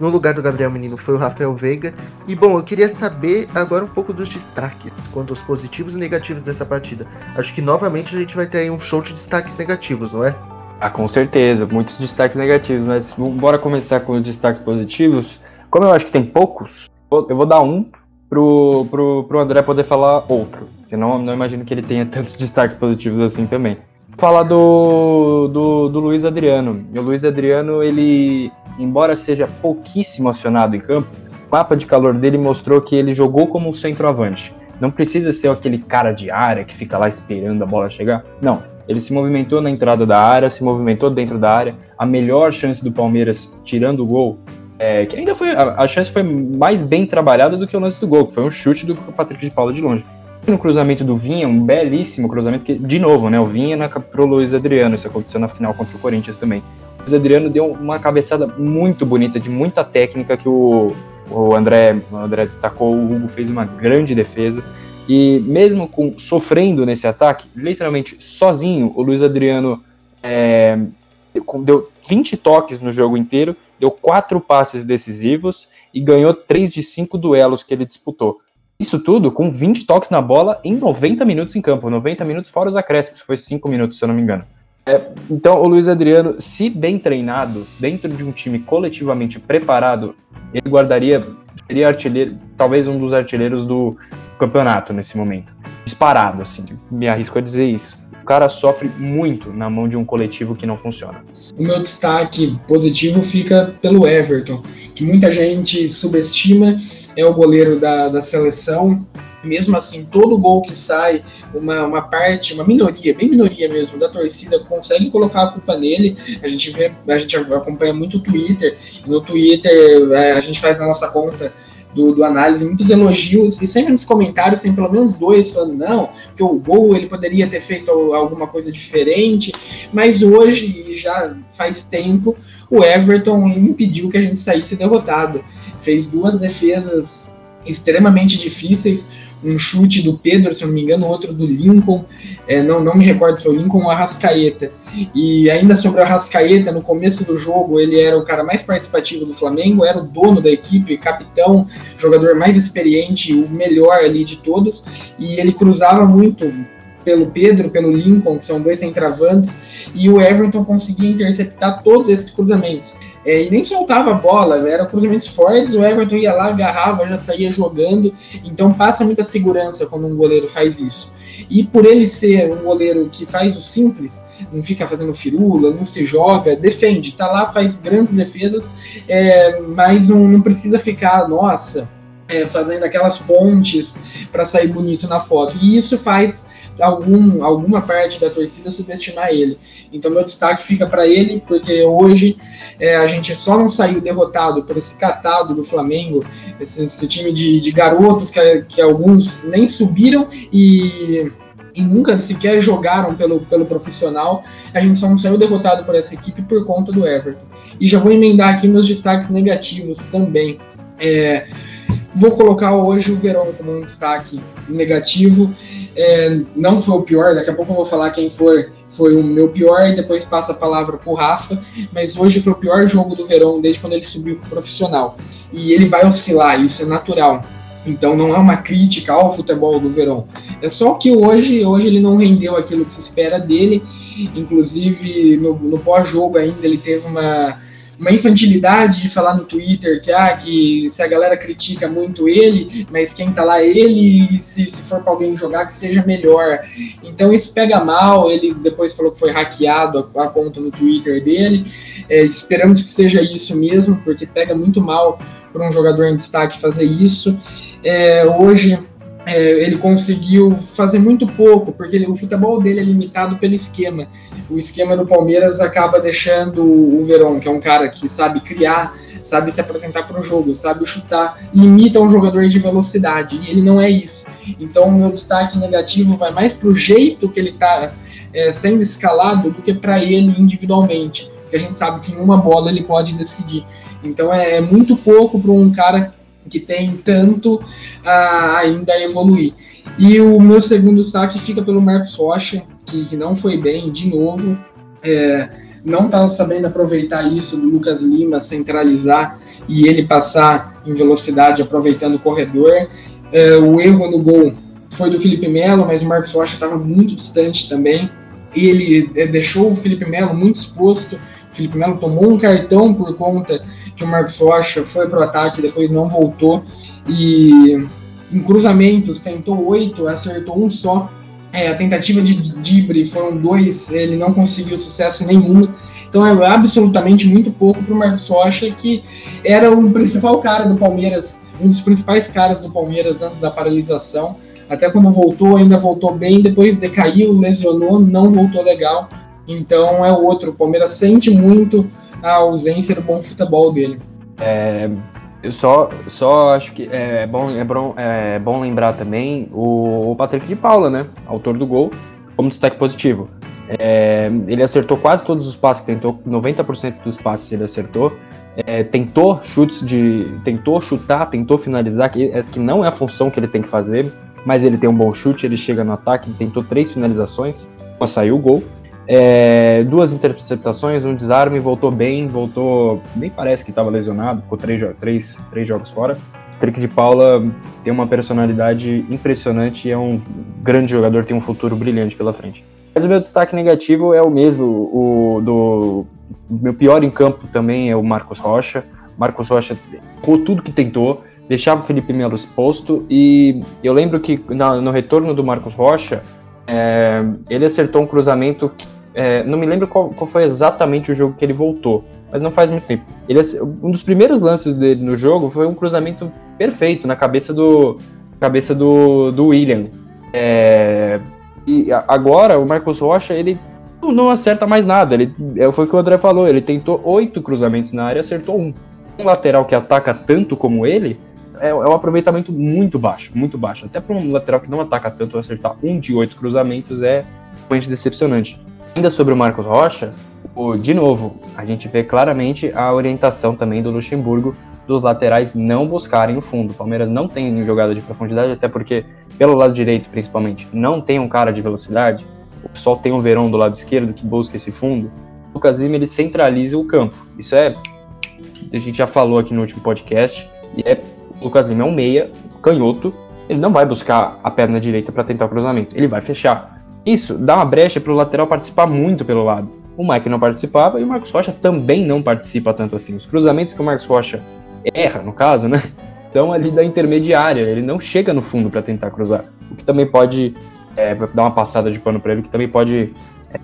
no lugar do Gabriel Menino foi o Rafael Veiga. E bom, eu queria saber agora um pouco dos destaques, quanto aos positivos e negativos dessa partida. Acho que novamente a gente vai ter aí um show de destaques negativos, não é? Ah, com certeza, muitos destaques negativos, mas bora começar com os destaques positivos. Como eu acho que tem poucos, eu vou dar um pro, pro, pro André poder falar outro. Eu não, não imagino que ele tenha tantos destaques positivos assim também falar do, do, do Luiz Adriano. O Luiz Adriano, ele, embora seja pouquíssimo acionado em campo, o mapa de calor dele mostrou que ele jogou como um centroavante. Não precisa ser aquele cara de área que fica lá esperando a bola chegar. Não. Ele se movimentou na entrada da área, se movimentou dentro da área. A melhor chance do Palmeiras, tirando o gol, é, que ainda foi. A, a, chance foi mais bem trabalhada do que o lance do gol, que foi um chute do Patrick de Paula de longe no cruzamento do Vinha, um belíssimo cruzamento, que, de novo, né? O Vinha na, pro Luiz Adriano, isso aconteceu na final contra o Corinthians também. O Luiz Adriano deu uma cabeçada muito bonita, de muita técnica, que o, o, André, o André destacou, o Hugo fez uma grande defesa. E mesmo com sofrendo nesse ataque, literalmente sozinho, o Luiz Adriano é, deu 20 toques no jogo inteiro, deu quatro passes decisivos e ganhou três de cinco duelos que ele disputou. Isso tudo com 20 toques na bola em 90 minutos em campo. 90 minutos fora os acréscimos, foi 5 minutos, se eu não me engano. É, então, o Luiz Adriano, se bem treinado, dentro de um time coletivamente preparado, ele guardaria, seria artilheiro, talvez um dos artilheiros do campeonato nesse momento. Disparado, assim, me arrisco a dizer isso cara sofre muito na mão de um coletivo que não funciona. O meu destaque positivo fica pelo Everton, que muita gente subestima, é o goleiro da, da seleção. Mesmo assim, todo gol que sai, uma, uma parte, uma minoria, bem minoria mesmo, da torcida consegue colocar a culpa nele. A gente vê, a gente acompanha muito o Twitter, no Twitter é, a gente faz a nossa conta do, do, análise, muitos elogios, e sempre nos comentários tem pelo menos dois falando, não, que o gol ele poderia ter feito alguma coisa diferente, mas hoje, já faz tempo, o Everton impediu que a gente saísse derrotado. Fez duas defesas extremamente difíceis, um chute do Pedro, se não me engano, outro do Lincoln, é, não, não me recordo se foi o Lincoln ou a Rascaeta. E ainda sobre a Rascaeta, no começo do jogo, ele era o cara mais participativo do Flamengo, era o dono da equipe, capitão, jogador mais experiente, o melhor ali de todos, e ele cruzava muito pelo Pedro, pelo Lincoln, que são dois centravantes, e o Everton conseguia interceptar todos esses cruzamentos. É, e nem soltava a bola, eram cruzamentos fortes, o Everton ia lá, agarrava, já saía jogando, então passa muita segurança quando um goleiro faz isso. E por ele ser um goleiro que faz o simples, não fica fazendo firula, não se joga, defende, tá lá, faz grandes defesas, é, mas não, não precisa ficar, nossa, é, fazendo aquelas pontes para sair bonito na foto. E isso faz algum, alguma parte da torcida subestimar ele. Então meu destaque fica para ele, porque hoje é, a gente só não saiu derrotado por esse catado do Flamengo, esse, esse time de, de garotos que, que alguns nem subiram e e nunca sequer jogaram pelo, pelo profissional. A gente só não saiu derrotado por essa equipe por conta do Everton. E já vou emendar aqui meus destaques negativos também. É, vou colocar hoje o Verão como um destaque negativo. É, não foi o pior, daqui a pouco eu vou falar quem foi, foi o meu pior e depois passa a palavra pro Rafa, mas hoje foi o pior jogo do Verão desde quando ele subiu pro profissional. E ele vai oscilar, isso é natural. Então não é uma crítica ao futebol do Verão. É só que hoje, hoje ele não rendeu aquilo que se espera dele. Inclusive no, no pós-jogo ainda ele teve uma uma infantilidade de falar no Twitter que, ah, que se a galera critica muito ele, mas quem tá lá é ele, se, se for para alguém jogar, que seja melhor. Então isso pega mal, ele depois falou que foi hackeado a, a conta no Twitter dele. É, esperamos que seja isso mesmo, porque pega muito mal para um jogador em destaque fazer isso. É, hoje é, ele conseguiu fazer muito pouco, porque ele, o futebol dele é limitado pelo esquema. O esquema do Palmeiras acaba deixando o Verón, que é um cara que sabe criar, sabe se apresentar para o jogo, sabe chutar, limita um jogador de velocidade, e ele não é isso. Então, o meu destaque negativo vai mais para o jeito que ele está é, sendo escalado do que para ele individualmente, porque a gente sabe que em uma bola ele pode decidir. Então, é, é muito pouco para um cara que tem tanto a ainda evoluir. E o meu segundo destaque fica pelo Marcos Rocha, que, que não foi bem de novo. É, não está sabendo aproveitar isso do Lucas Lima centralizar e ele passar em velocidade aproveitando o corredor. É, o erro no gol foi do Felipe Melo, mas o Marcos Rocha estava muito distante também. Ele é, deixou o Felipe Melo muito exposto. O Felipe Melo tomou um cartão por conta que o Marcos Rocha foi para o ataque, depois não voltou. E em cruzamentos tentou oito, acertou um só. É, a tentativa de drible foram dois, ele não conseguiu sucesso nenhum. Então é absolutamente muito pouco para o Marcos Rocha, que era o principal cara do Palmeiras, um dos principais caras do Palmeiras antes da paralisação. Até quando voltou, ainda voltou bem, depois decaiu, lesionou, não voltou legal. Então é outro. O Palmeiras sente muito a ausência do bom futebol dele. É, eu só, só acho que é bom, é bom, é bom lembrar também o, o Patrick de Paula, né? Autor do gol, como destaque positivo. É, ele acertou quase todos os passes que tentou, 90% dos passes ele acertou. É, tentou chutes de. tentou chutar, tentou finalizar, que, que não é a função que ele tem que fazer, mas ele tem um bom chute, ele chega no ataque, tentou três finalizações, só saiu o gol. É, duas interceptações, um desarme, voltou bem, voltou. Nem parece que estava lesionado, ficou três, três, três jogos fora. Trick de Paula tem uma personalidade impressionante e é um grande jogador, tem um futuro brilhante pela frente. Mas o meu destaque negativo é o mesmo, o do meu pior em campo também é o Marcos Rocha. Marcos Rocha errou tudo que tentou, deixava o Felipe Melo exposto e eu lembro que no retorno do Marcos Rocha, é, ele acertou um cruzamento que é, não me lembro qual, qual, foi exatamente o jogo que ele voltou, mas não faz muito tempo. Ele, um dos primeiros lances dele no jogo foi um cruzamento perfeito na cabeça do cabeça do, do William. É, e agora o Marcos Rocha ele não acerta mais nada. Ele, é, foi o que o André falou. Ele tentou oito cruzamentos na área, acertou um. Um lateral que ataca tanto como ele é, é um aproveitamento muito baixo, muito baixo. Até para um lateral que não ataca tanto, acertar um de oito cruzamentos é realmente decepcionante. Ainda sobre o Marcos Rocha, o, de novo, a gente vê claramente a orientação também do Luxemburgo dos laterais não buscarem o fundo. O Palmeiras não tem jogada de profundidade, até porque, pelo lado direito principalmente, não tem um cara de velocidade. O pessoal tem um Verão do lado esquerdo que busca esse fundo. O Lucas Lima ele centraliza o campo. Isso é. A gente já falou aqui no último podcast. E é. O Lucas Lima é um meia, canhoto. Ele não vai buscar a perna direita para tentar o cruzamento. Ele vai fechar. Isso dá uma brecha para o lateral participar muito pelo lado. O Mike não participava e o Marcos Rocha também não participa tanto assim. Os cruzamentos que o Marcos Rocha erra, no caso, né? Estão ali da intermediária, ele não chega no fundo para tentar cruzar. O que também pode é, dar uma passada de pano para ele, que também pode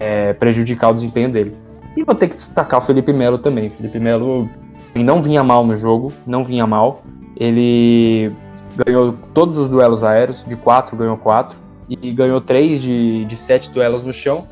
é, prejudicar o desempenho dele. E vou ter que destacar o Felipe Melo também. O Felipe Melo não vinha mal no jogo, não vinha mal. Ele ganhou todos os duelos aéreos, de quatro ganhou quatro e ganhou três de, sete duelos no chão.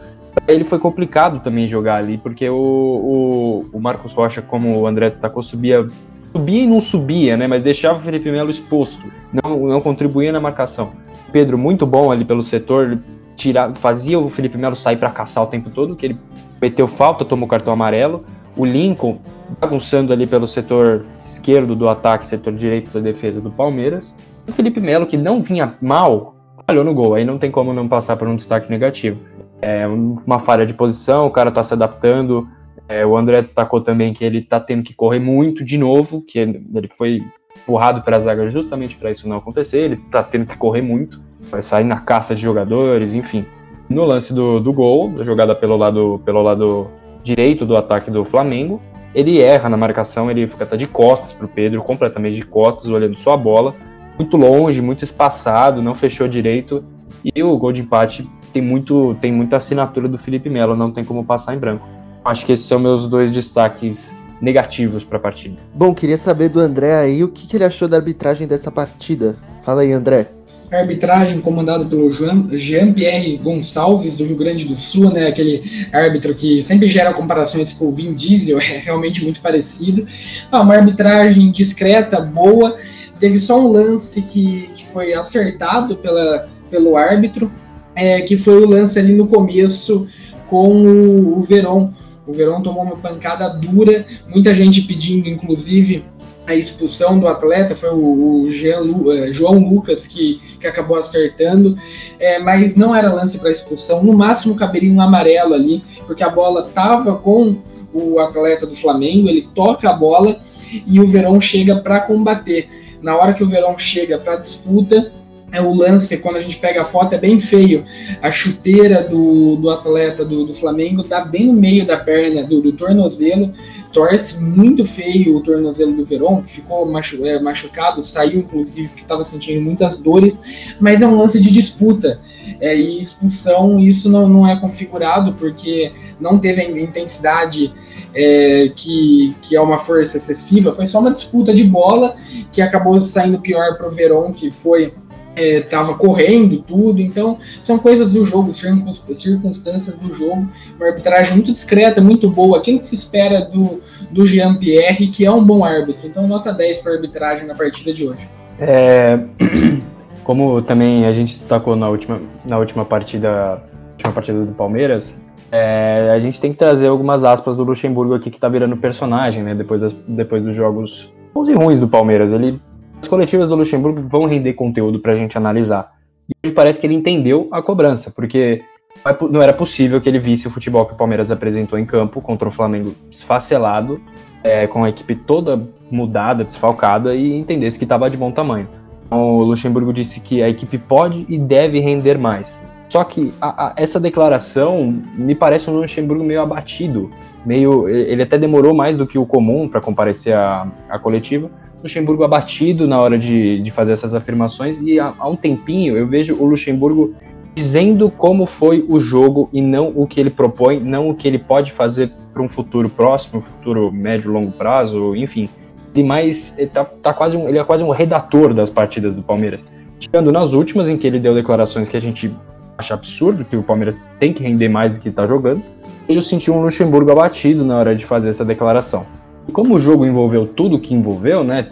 Ele foi complicado também jogar ali, porque o, o, o Marcos Rocha, como o André destacou, subia, subia e não subia, né? Mas deixava o Felipe Melo exposto, não, não contribuía na marcação. Pedro, muito bom ali pelo setor, tira, fazia o Felipe Melo sair para caçar o tempo todo, que ele meteu falta, tomou cartão amarelo. O Lincoln bagunçando ali pelo setor esquerdo do ataque, setor direito da defesa do Palmeiras. O Felipe Melo, que não vinha mal, falhou no gol. Aí não tem como não passar por um destaque negativo. É uma falha de posição, o cara tá se adaptando. É, o André destacou também que ele tá tendo que correr muito de novo, que ele foi empurrado para zaga justamente para isso não acontecer. Ele tá tendo que correr muito, vai sair na caça de jogadores, enfim. No lance do, do gol, da jogada pelo lado, pelo lado direito do ataque do Flamengo, ele erra na marcação, ele fica até de costas pro Pedro, completamente de costas, olhando só a bola, muito longe, muito espaçado, não fechou direito. E o gol de empate tem muito tem muita assinatura do Felipe Melo, não tem como passar em branco. Acho que esses são meus dois destaques negativos para a partida. Bom, queria saber do André aí o que, que ele achou da arbitragem dessa partida. Fala aí, André arbitragem comandada pelo Jean-Pierre Gonçalves, do Rio Grande do Sul, né, aquele árbitro que sempre gera comparações com o Vin Diesel, é realmente muito parecido. Ah, uma arbitragem discreta, boa, teve só um lance que, que foi acertado pela, pelo árbitro, é, que foi o lance ali no começo com o, o Verón. O Verón tomou uma pancada dura, muita gente pedindo, inclusive, a expulsão do atleta, foi o, o Jean, uh, João Lucas que, que acabou acertando, é, mas não era lance para expulsão, no máximo caberia um amarelo ali, porque a bola estava com o atleta do Flamengo, ele toca a bola e o Verão chega para combater. Na hora que o Verão chega para disputa, é o lance, quando a gente pega a foto, é bem feio. A chuteira do, do atleta do, do Flamengo dá bem no meio da perna, do, do tornozelo, torce muito feio o tornozelo do Verón, que ficou machu é, machucado, saiu inclusive porque estava sentindo muitas dores, mas é um lance de disputa. É, e expulsão, isso não, não é configurado porque não teve a intensidade é, que, que é uma força excessiva, foi só uma disputa de bola que acabou saindo pior para o Verón, que foi estava é, correndo tudo, então são coisas do jogo, circunstâncias do jogo, uma arbitragem muito discreta, muito boa, aquilo que se espera do, do Jean Pierre, que é um bom árbitro, então nota 10 para arbitragem na partida de hoje. É, como também a gente destacou na última, na última partida, última partida do Palmeiras, é, a gente tem que trazer algumas aspas do Luxemburgo aqui que está virando personagem, né, depois, das, depois dos jogos bons e ruins do Palmeiras, ele as coletivas do Luxemburgo vão render conteúdo para a gente analisar. E hoje parece que ele entendeu a cobrança, porque não era possível que ele visse o futebol que o Palmeiras apresentou em campo contra o Flamengo esfacelado, é, com a equipe toda mudada, desfalcada, e entendesse que estava de bom tamanho. Então, o Luxemburgo disse que a equipe pode e deve render mais. Só que a, a, essa declaração me parece um Luxemburgo meio abatido, meio ele até demorou mais do que o comum para comparecer à, coletiva, Luxemburgo abatido na hora de, de fazer essas afirmações e há, há um tempinho eu vejo o Luxemburgo dizendo como foi o jogo e não o que ele propõe, não o que ele pode fazer para um futuro próximo, futuro médio, longo prazo, enfim. Ele mais ele tá, tá quase um, ele é quase um redator das partidas do Palmeiras. Tirando nas últimas em que ele deu declarações que a gente acha absurdo, que o Palmeiras tem que render mais do que está jogando. Eu senti um Luxemburgo abatido na hora de fazer essa declaração. E como o jogo envolveu tudo que envolveu, né?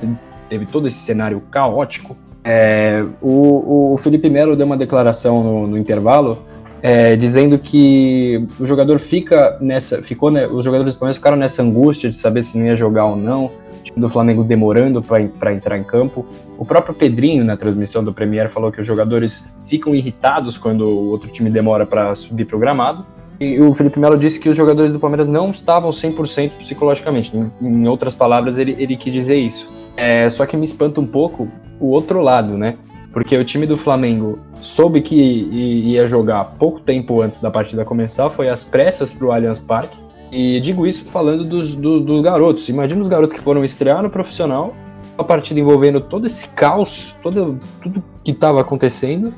Teve todo esse cenário caótico. É, o, o, Felipe Melo deu uma declaração no, no intervalo é, dizendo que o jogador fica nessa, ficou, né, os jogadores do Palmeiras ficaram nessa angústia de saber se não ia jogar ou não, o time do Flamengo demorando para entrar em campo. O próprio Pedrinho, na transmissão do Premier, falou que os jogadores ficam irritados quando o outro time demora para subir para o gramado. E o Felipe Melo disse que os jogadores do Palmeiras não estavam 100% psicologicamente. Em, em, outras palavras, ele, ele quis dizer isso. É, só que me espanta um pouco o outro lado, né? Porque o time do Flamengo soube que ia jogar pouco tempo antes da partida começar, foi às pressas para o Allianz Parque. E digo isso falando dos, do, dos garotos. Imagina os garotos que foram estrear no profissional, a partida envolvendo todo esse caos, todo, tudo que estava acontecendo,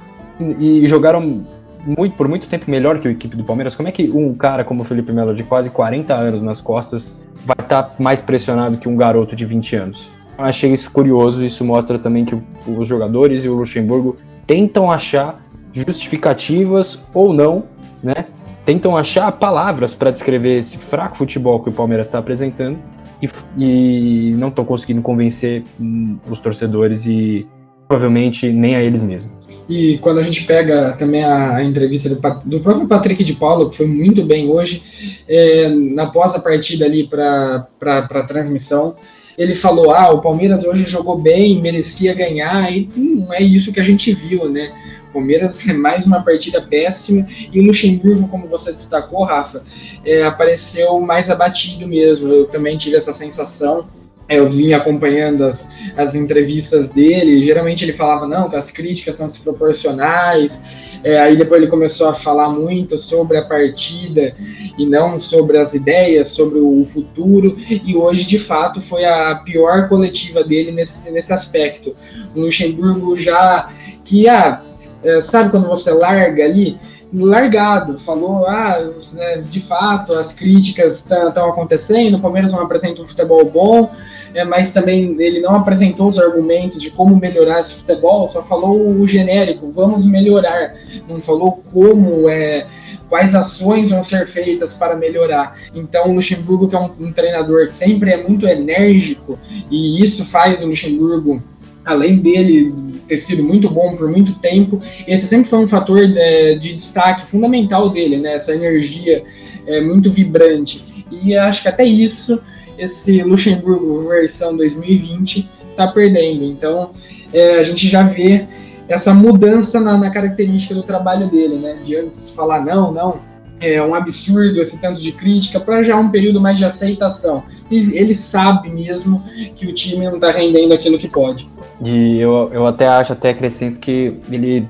e, e jogaram muito, por muito tempo melhor que a equipe do Palmeiras, como é que um cara como o Felipe Melo, de quase 40 anos nas costas, vai estar tá mais pressionado que um garoto de 20 anos? Eu achei isso curioso, isso mostra também que os jogadores e o Luxemburgo tentam achar justificativas ou não, né? Tentam achar palavras para descrever esse fraco futebol que o Palmeiras está apresentando e, e não estão conseguindo convencer hum, os torcedores e provavelmente nem a eles mesmos. E quando a gente pega também a, a entrevista do, do, próprio Patrick de Paulo, que foi muito bem hoje, é, após a partida ali para a transmissão, ele falou: ah, o Palmeiras hoje jogou bem, merecia ganhar, e não é isso que a gente viu, né? O Palmeiras é mais uma partida péssima e o Luxemburgo, como você destacou, Rafa, é, apareceu mais abatido mesmo. Eu também tive essa sensação eu vim acompanhando as, as entrevistas dele, geralmente ele falava, não, que as críticas são desproporcionais, é, aí depois ele começou a falar muito sobre a partida e não sobre as ideias, sobre o futuro, e hoje, de fato, foi a pior coletiva dele nesse, nesse aspecto. O Luxemburgo já, que, ah, é, sabe quando você larga ali, largado, falou, ah, né, de fato, as críticas estão acontecendo, o Palmeiras não apresenta um futebol bom, é, mas também ele não apresentou os argumentos de como melhorar esse futebol, só falou o genérico, vamos melhorar, não falou como é quais ações vão ser feitas para melhorar. Então, o Luxemburgo, que é um, um treinador que sempre é muito enérgico, e isso faz o Luxemburgo além dele ter sido muito bom por muito tempo, esse sempre foi um fator de, de destaque fundamental dele, né? Essa energia é, muito vibrante. E acho que até isso, esse Luxemburgo versão 2020 está perdendo. Então, é, a gente já vê essa mudança na, na, característica do trabalho dele, né? De antes falar não, não, é um absurdo esse tanto de crítica, para já um período mais de aceitação. Ele, ele sabe mesmo que o time não está rendendo aquilo que pode. E eu, eu até acho, até acrescento que ele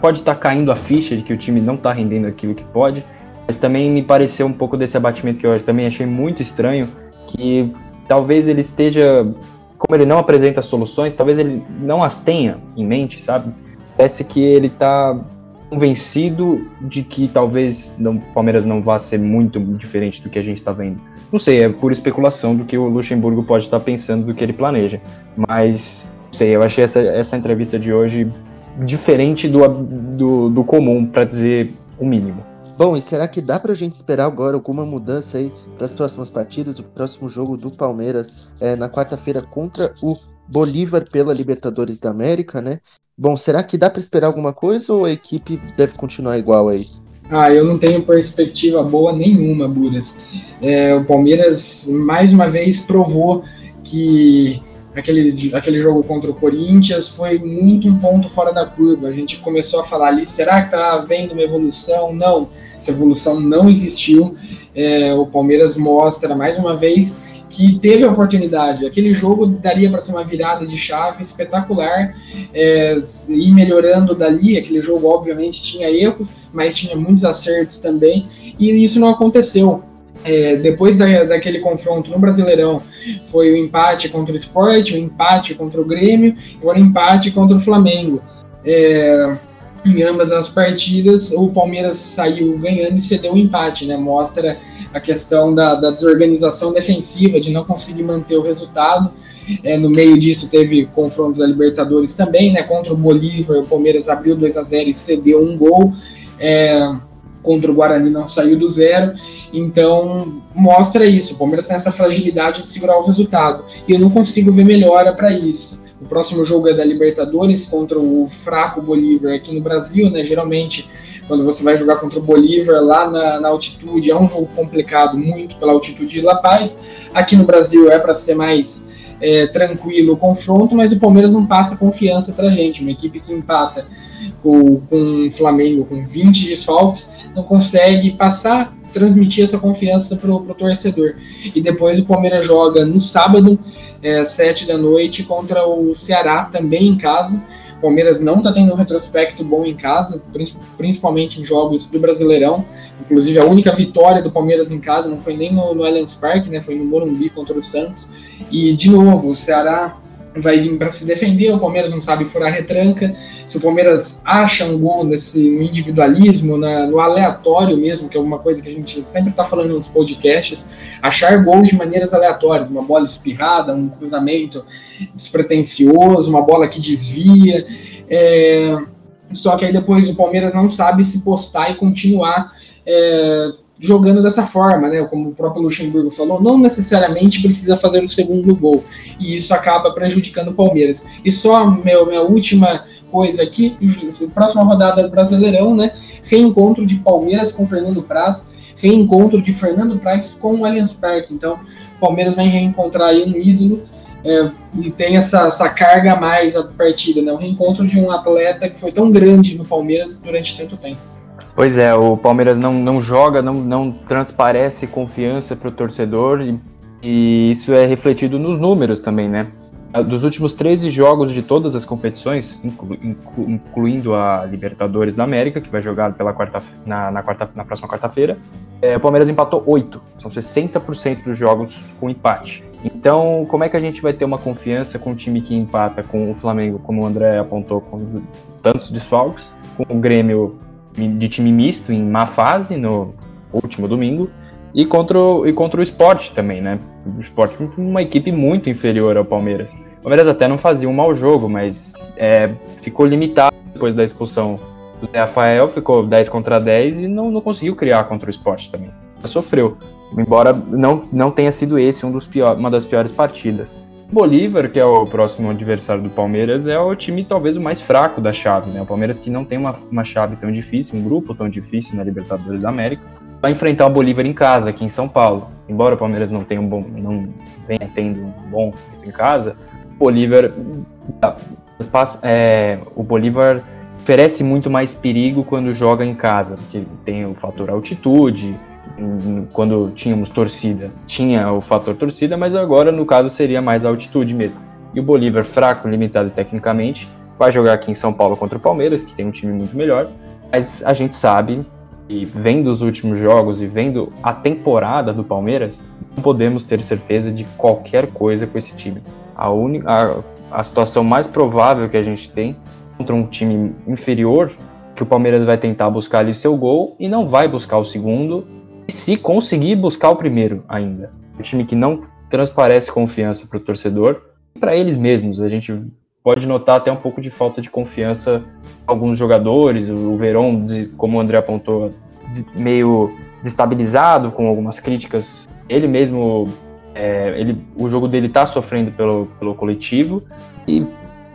pode estar tá caindo a ficha de que o time não está rendendo aquilo que pode, mas também me pareceu um pouco desse abatimento que eu também achei muito estranho, que talvez ele esteja, como ele não apresenta soluções, talvez ele não as tenha em mente, sabe? Parece que ele está convencido de que talvez o Palmeiras não vá ser muito diferente do que a gente está vendo. Não sei, é pura especulação do que o Luxemburgo pode estar pensando do que ele planeja. Mas, não sei, eu achei essa, essa entrevista de hoje diferente do, do, do comum, para dizer o mínimo. Bom, e será que dá pra gente esperar agora alguma mudança aí para as próximas partidas? O próximo jogo do Palmeiras é na quarta-feira contra o Bolívar pela Libertadores da América, né? Bom, será que dá para esperar alguma coisa ou a equipe deve continuar igual aí? Ah, eu não tenho perspectiva boa nenhuma, Buras. É, o Palmeiras mais uma vez provou que aquele, aquele jogo contra o Corinthians foi muito um ponto fora da curva. A gente começou a falar ali, será que tá havendo uma evolução? Não, essa evolução não existiu. É, o Palmeiras mostra mais uma vez que teve a oportunidade. Aquele jogo daria para ser uma virada de chave espetacular, é, ir melhorando dali. Aquele jogo, obviamente, tinha erros, mas tinha muitos acertos também, e isso não aconteceu. É, depois da, daquele confronto no Brasileirão, foi o empate contra o Sport, o empate contra o Grêmio, agora o empate contra o Flamengo. É, em ambas as partidas, o Palmeiras saiu ganhando e cedeu o empate, né? Mostra a questão da, da desorganização defensiva, de não conseguir manter o resultado. É, no meio disso teve confrontos da Libertadores também, né? Contra o Bolívar, o Palmeiras abriu 2 a 0 e cedeu um gol. É, contra o Guarani não saiu do zero. Então mostra isso. O Palmeiras tem essa fragilidade de segurar o resultado. E eu não consigo ver melhora para isso. O próximo jogo é da Libertadores contra o fraco Bolívar aqui no Brasil, né? Geralmente quando você vai jogar contra o Bolívar lá na, na, altitude, é um jogo complicado, muito pela altitude de La Paz. Aqui no Brasil é para ser mais é, tranquilo o confronto, mas o Palmeiras não passa confiança para gente. Uma equipe que empata com, com o Flamengo com 20 desfalques não consegue passar, transmitir essa confiança para o torcedor. E depois o Palmeiras joga no sábado, é, 7 da noite, contra o Ceará, também em casa o Palmeiras não está tendo um retrospecto bom em casa, principalmente em jogos do Brasileirão. Inclusive, a única vitória do Palmeiras em casa não foi nem no, no Allianz Parque, né? Foi no Morumbi contra o Santos. E, de novo, o Ceará vai vir para se defender, o Palmeiras não sabe furar retranca. Se o Palmeiras acha um gol nesse individualismo, na, no aleatório mesmo, que é uma coisa que a gente sempre está falando nos podcasts, achar gols de maneiras aleatórias, uma bola espirrada, um cruzamento despretensioso, uma bola que desvia. É... Só que aí depois o Palmeiras não sabe se postar e continuar é, jogando dessa forma, né? Como o próprio Luxemburgo falou, não necessariamente precisa fazer o segundo gol. E isso acaba prejudicando o Palmeiras. E só meu, minha última coisa aqui, próxima rodada do Brasileirão, né? Reencontro de Palmeiras com Fernando Praz, reencontro de Fernando Praz com o Allianz Parque. Então, Palmeiras vai reencontrar aí um ídolo é, e tem essa, essa carga a mais a partida, né? O reencontro de um atleta que foi tão grande no Palmeiras durante tanto tempo. Pois é, o Palmeiras não, não joga, não, não transparece confiança para o torcedor e E isso é refletido nos números também, né? Dos últimos 13 jogos de todas as competições, inclu, inclu, incluindo a Libertadores da América, que vai jogar pela quarta, na, na, quarta, na próxima quarta-feira, é, o Palmeiras empatou 8. São 60% dos jogos com empate. Então, como é que a gente vai ter uma confiança com um time que empata com o Flamengo, como o André apontou, com tantos desfalques, com o Grêmio de time misto em má fase no último domingo, e contra o, e contra o esporte também, né? O esporte uma equipe muito inferior ao Palmeiras. O Palmeiras até não fazia um mau jogo, mas é, ficou limitado depois da expulsão do Rafael, ficou 10 contra 10 e não, não conseguiu criar contra o esporte também. Sofreu, embora não, não tenha sido esse um dos pior, uma das piores partidas. Bolívar, que é o próximo adversário do Palmeiras, é o time talvez o mais fraco da chave, né? O Palmeiras que não tem uma, uma chave tão difícil, um grupo tão difícil na Libertadores da América, vai enfrentar o Bolívar em casa, aqui em São Paulo. Embora o Palmeiras não tenha um bom, não venha tendo um bom em casa, o Bolívar é, o Bolívar oferece muito mais perigo quando joga em casa, porque tem o fator altitude, quando tínhamos torcida, tinha o fator torcida, mas agora no caso seria mais altitude mesmo. E o Bolívar, fraco, limitado tecnicamente, vai jogar aqui em São Paulo contra o Palmeiras, que tem um time muito melhor, mas a gente sabe e vendo os últimos jogos e vendo a temporada do Palmeiras, não podemos ter certeza de qualquer coisa com esse time. A, a, a situação mais provável que a gente tem contra um time inferior, que o Palmeiras vai tentar buscar ali seu gol e não vai buscar o segundo, se conseguir buscar o primeiro ainda. Um time que não transparece confiança para o torcedor e para eles mesmos. A gente pode notar até um pouco de falta de confiança alguns jogadores. O Verón, como o André apontou, meio desestabilizado com algumas críticas. Ele mesmo, é, ele, o jogo dele está sofrendo pelo, pelo coletivo e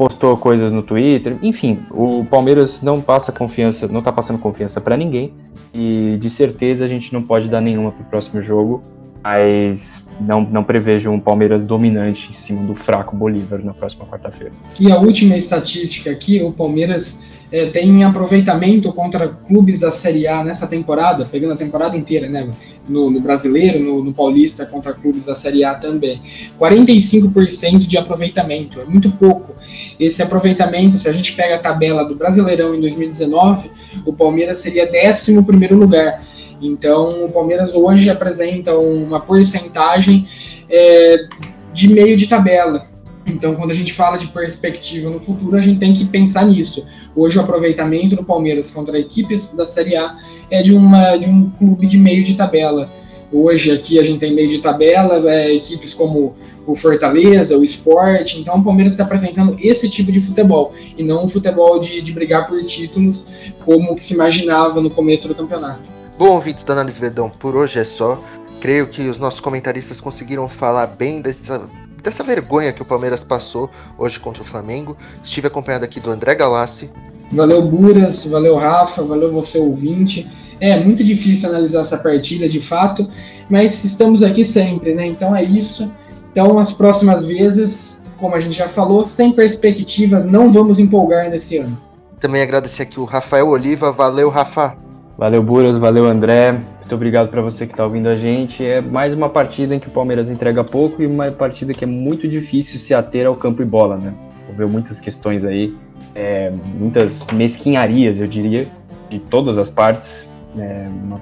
postou coisas no Twitter. Enfim, o Palmeiras não passa confiança, não está passando confiança para ninguém e de certeza a gente não pode dar nenhuma para o próximo jogo mas não, não prevejo um Palmeiras dominante em cima do fraco Bolívar na próxima quarta-feira. E a última estatística aqui, o Palmeiras é, tem aproveitamento contra clubes da Série A nessa temporada, pegando a temporada inteira, né? No, no Brasileiro, no, no, Paulista, contra clubes da Série A também. 45% de aproveitamento, é muito pouco. Esse aproveitamento, se a gente pega a tabela do Brasileirão em 2019, o Palmeiras seria 11 primeiro lugar. Então, o Palmeiras hoje apresenta uma porcentagem é, de meio de tabela. Então, quando a gente fala de perspectiva no futuro, a gente tem que pensar nisso. Hoje, o aproveitamento do Palmeiras contra equipes da Série A é de, uma, de um clube de meio de tabela. Hoje, aqui, a gente tem meio de tabela, é, equipes como o Fortaleza, o Sport. Então, o Palmeiras está apresentando esse tipo de futebol e não um futebol de, de brigar por títulos como que se imaginava no começo do campeonato. Bom, ouvintes do Análise Verdão, por hoje é só. Creio que os nossos comentaristas conseguiram falar bem dessa, dessa vergonha que o Palmeiras passou hoje contra o Flamengo. Estive acompanhado aqui do André Galassi. Valeu, Buras, valeu, Rafa, valeu você, ouvinte. É muito difícil analisar essa partida de fato, mas estamos aqui sempre, né? Então é isso. Então, as próximas vezes, como a gente já falou, sem perspectivas, não vamos empolgar nesse ano. Também agradecer aqui o Rafael Oliva. Valeu, Rafa. Valeu, Buras, valeu, André. Muito obrigado para você que está ouvindo a gente. É mais uma partida em que o Palmeiras entrega pouco e uma partida que é muito difícil se ater ao campo e bola, né? Houve muitas questões aí, é, muitas mesquinharias, eu diria, de todas as partes. É, uma,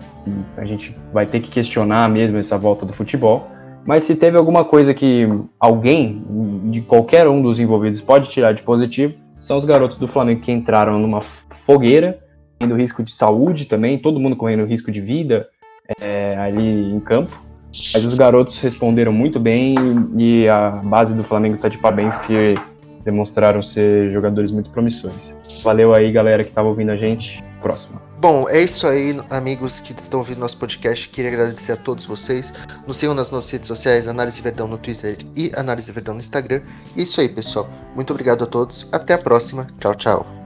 a gente vai ter que questionar mesmo essa volta do futebol. Mas se teve alguma coisa que alguém, de qualquer um dos envolvidos, pode tirar de positivo, são os garotos do Flamengo que entraram numa fogueira correndo risco de saúde também, todo mundo correndo risco de vida é, ali em campo. Mas os garotos responderam muito bem e a base do Flamengo está de parabéns porque demonstraram ser jogadores muito promissores. Valeu aí, galera que estava ouvindo a gente. Próxima. Bom, é isso aí, amigos que estão ouvindo nosso podcast. Queria agradecer a todos vocês. Nos sigam nas nossas redes sociais, Análise Verdão no Twitter e Análise Verdão no Instagram. É isso aí, pessoal. Muito obrigado a todos. Até a próxima. Tchau, tchau.